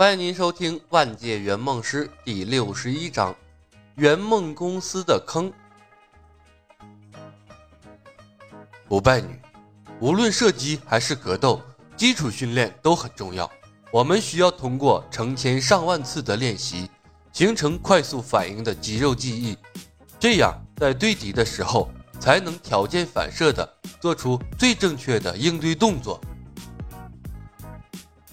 欢迎您收听《万界圆梦师》第六十一章：圆梦公司的坑。不败女，无论射击还是格斗，基础训练都很重要。我们需要通过成千上万次的练习，形成快速反应的肌肉记忆，这样在对敌的时候，才能条件反射的做出最正确的应对动作。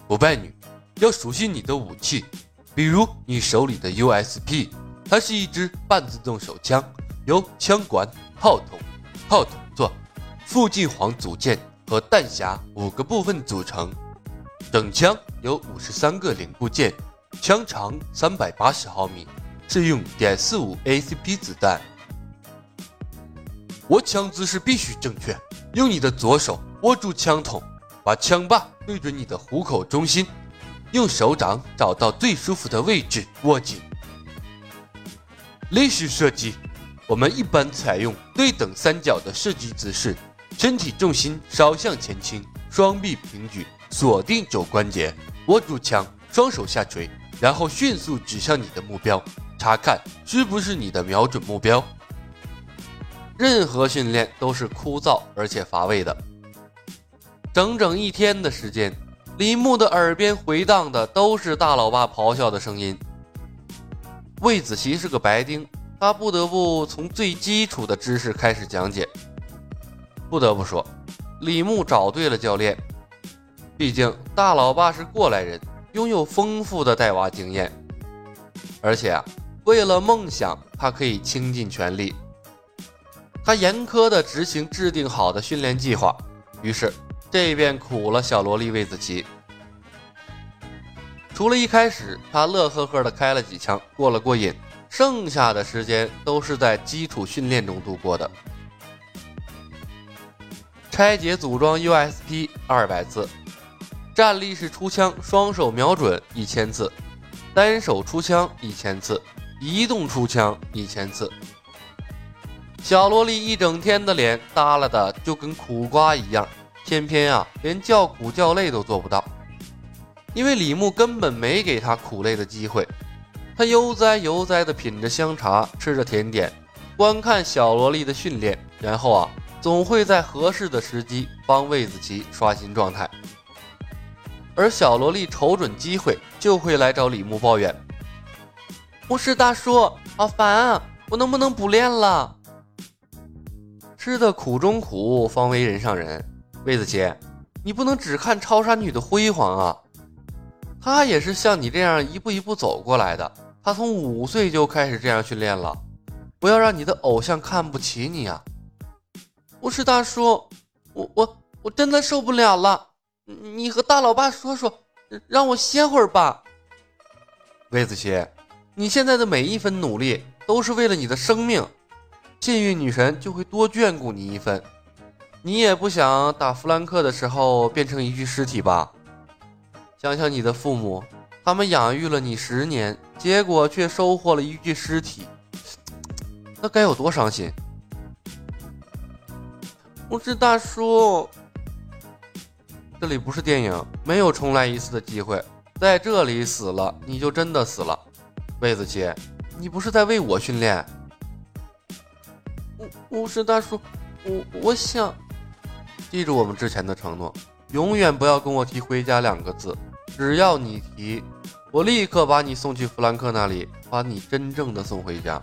不败女。要熟悉你的武器，比如你手里的 USP，它是一支半自动手枪，由枪管、炮筒、炮筒座、附近簧组件和弹匣五个部分组成。整枪有五十三个零部件，枪长三百八十毫米，适用点四五 ACP 子弹。握枪姿势必须正确，用你的左手握住枪筒，把枪把对准你的虎口中心。用手掌找到最舒服的位置握紧。立式射击，我们一般采用对等三角的射击姿势，身体重心稍向前倾，双臂平举，锁定肘关节，握住枪，双手下垂，然后迅速指向你的目标，查看是不是你的瞄准目标。任何训练都是枯燥而且乏味的，整整一天的时间。李牧的耳边回荡的都是大老爸咆哮的声音。魏子琪是个白丁，他不得不从最基础的知识开始讲解。不得不说，李牧找对了教练。毕竟大老爸是过来人，拥有丰富的带娃经验，而且啊，为了梦想，他可以倾尽全力。他严苛的执行制定好的训练计划，于是。这便苦了小萝莉魏子琪。除了一开始他乐呵呵的开了几枪过了过瘾，剩下的时间都是在基础训练中度过的。拆解组装 USP 二百次，站立式出枪双手瞄准一千次，单手出枪一千次，移动出枪一千次。小萝莉一整天的脸耷拉的就跟苦瓜一样。偏偏啊，连叫苦叫累都做不到，因为李牧根本没给他苦累的机会。他悠哉悠哉地品着香茶，吃着甜点，观看小萝莉的训练，然后啊，总会在合适的时机帮魏子琪刷新状态。而小萝莉瞅准机会，就会来找李牧抱怨：“牧师大叔，好烦啊，我能不能不练了？”吃的苦中苦，方为人上人。魏子琪，你不能只看超杀女的辉煌啊！她也是像你这样一步一步走过来的。她从五岁就开始这样训练了。不要让你的偶像看不起你啊！不是大叔，我我我真的受不了了。你和大老爸说说，让我歇会儿吧。魏子琪，你现在的每一分努力都是为了你的生命，幸运女神就会多眷顾你一分。你也不想打弗兰克的时候变成一具尸体吧？想想你的父母，他们养育了你十年，结果却收获了一具尸体，那该有多伤心！不是大叔，这里不是电影，没有重来一次的机会，在这里死了你就真的死了。魏子琪，你不是在为我训练？不是大叔，我我想。记住我们之前的承诺，永远不要跟我提“回家”两个字。只要你提，我立刻把你送去弗兰克那里，把你真正的送回家。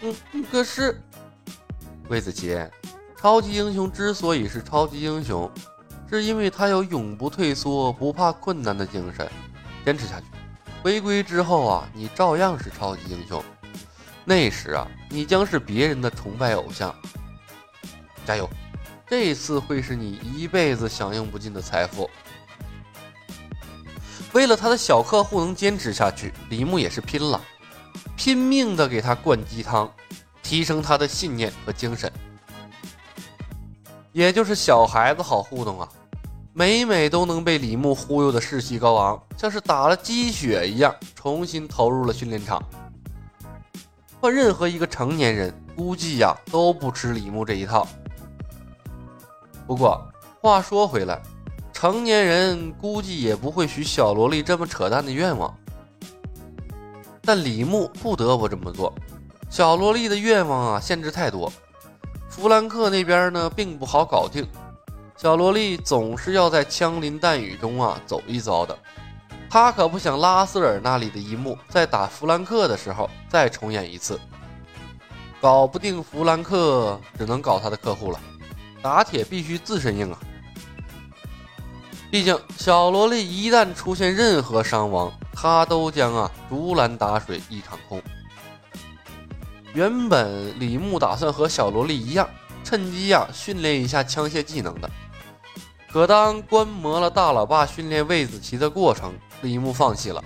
嗯，可是，魏子琪，超级英雄之所以是超级英雄，是因为他有永不退缩、不怕困难的精神。坚持下去，回归之后啊，你照样是超级英雄。那时啊，你将是别人的崇拜偶像。加油！这次会是你一辈子享用不尽的财富。为了他的小客户能坚持下去，李牧也是拼了，拼命的给他灌鸡汤，提升他的信念和精神。也就是小孩子好糊弄啊，每每都能被李牧忽悠的士气高昂，像是打了鸡血一样，重新投入了训练场。换任何一个成年人，估计呀都不吃李牧这一套。不过话说回来，成年人估计也不会许小萝莉这么扯淡的愿望。但李牧不得不这么做。小萝莉的愿望啊，限制太多。弗兰克那边呢，并不好搞定。小萝莉总是要在枪林弹雨中啊走一遭的。他可不想拉斯尔那里的一幕在打弗兰克的时候再重演一次。搞不定弗兰克，只能搞他的客户了。打铁必须自身硬啊！毕竟小萝莉一旦出现任何伤亡，她都将啊竹篮打水一场空。原本李牧打算和小萝莉一样，趁机呀训练一下枪械技能的。可当观摩了大老爸训练魏子琪的过程，李牧放弃了。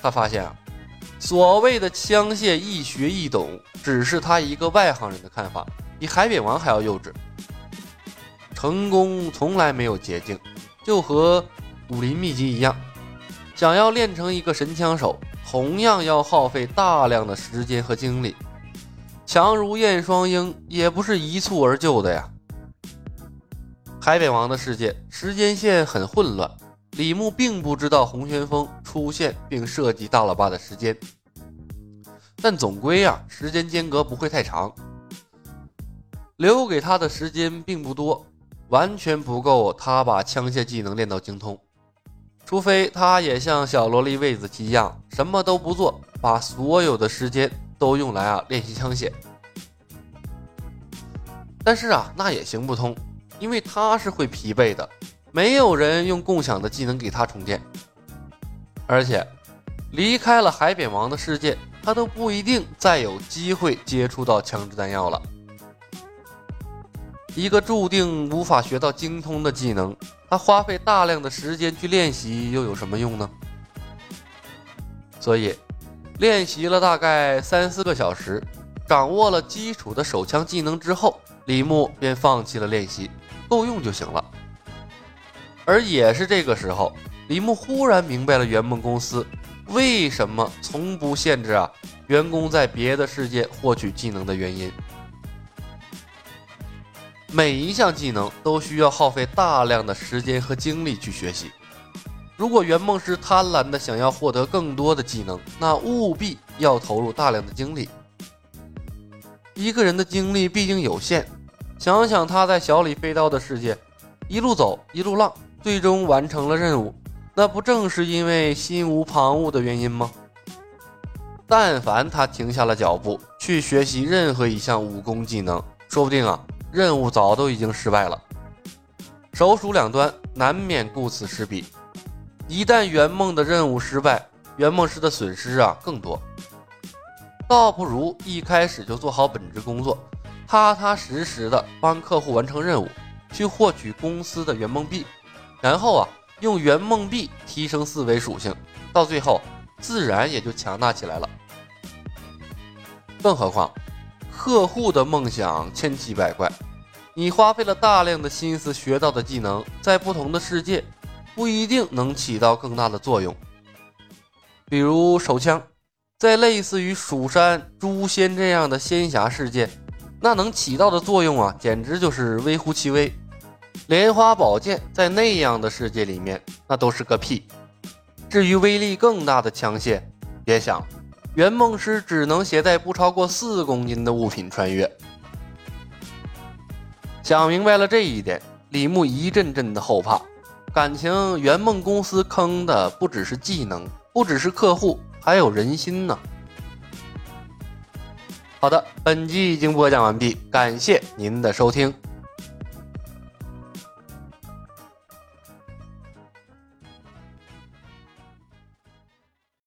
他发现啊，所谓的枪械易学易懂，只是他一个外行人的看法，比海扁王还要幼稚。成功从来没有捷径，就和武林秘籍一样，想要练成一个神枪手。同样要耗费大量的时间和精力，强如燕双鹰也不是一蹴而就的呀。海扁王的世界时间线很混乱，李牧并不知道洪旋风出现并涉及大喇叭的时间，但总归啊，时间间隔不会太长，留给他的时间并不多，完全不够他把枪械技能练到精通。除非他也像小萝莉魏子琪一样，什么都不做，把所有的时间都用来啊练习枪械。但是啊，那也行不通，因为他是会疲惫的，没有人用共享的技能给他充电。而且，离开了海扁王的世界，他都不一定再有机会接触到枪支弹药了。一个注定无法学到精通的技能，他花费大量的时间去练习又有什么用呢？所以，练习了大概三四个小时，掌握了基础的手枪技能之后，李牧便放弃了练习，够用就行了。而也是这个时候，李牧忽然明白了圆梦公司为什么从不限制啊员工在别的世界获取技能的原因。每一项技能都需要耗费大量的时间和精力去学习。如果圆梦师贪婪的想要获得更多的技能，那务必要投入大量的精力。一个人的精力毕竟有限，想想他在小李飞刀的世界，一路走一路浪，最终完成了任务，那不正是因为心无旁骛的原因吗？但凡他停下了脚步去学习任何一项武功技能，说不定啊。任务早都已经失败了，首鼠两端，难免顾此失彼。一旦圆梦的任务失败，圆梦师的损失啊更多。倒不如一开始就做好本职工作，踏踏实实的帮客户完成任务，去获取公司的圆梦币，然后啊用圆梦币提升四维属性，到最后自然也就强大起来了。更何况。客户的梦想千奇百怪，你花费了大量的心思学到的技能，在不同的世界不一定能起到更大的作用。比如手枪，在类似于蜀山、诛仙这样的仙侠世界，那能起到的作用啊，简直就是微乎其微。莲花宝剑在那样的世界里面，那都是个屁。至于威力更大的枪械，别想了。圆梦师只能携带不超过四公斤的物品穿越。想明白了这一点，李牧一阵阵的后怕，感情圆梦公司坑的不只是技能，不只是客户，还有人心呢。好的，本集已经播讲完毕，感谢您的收听。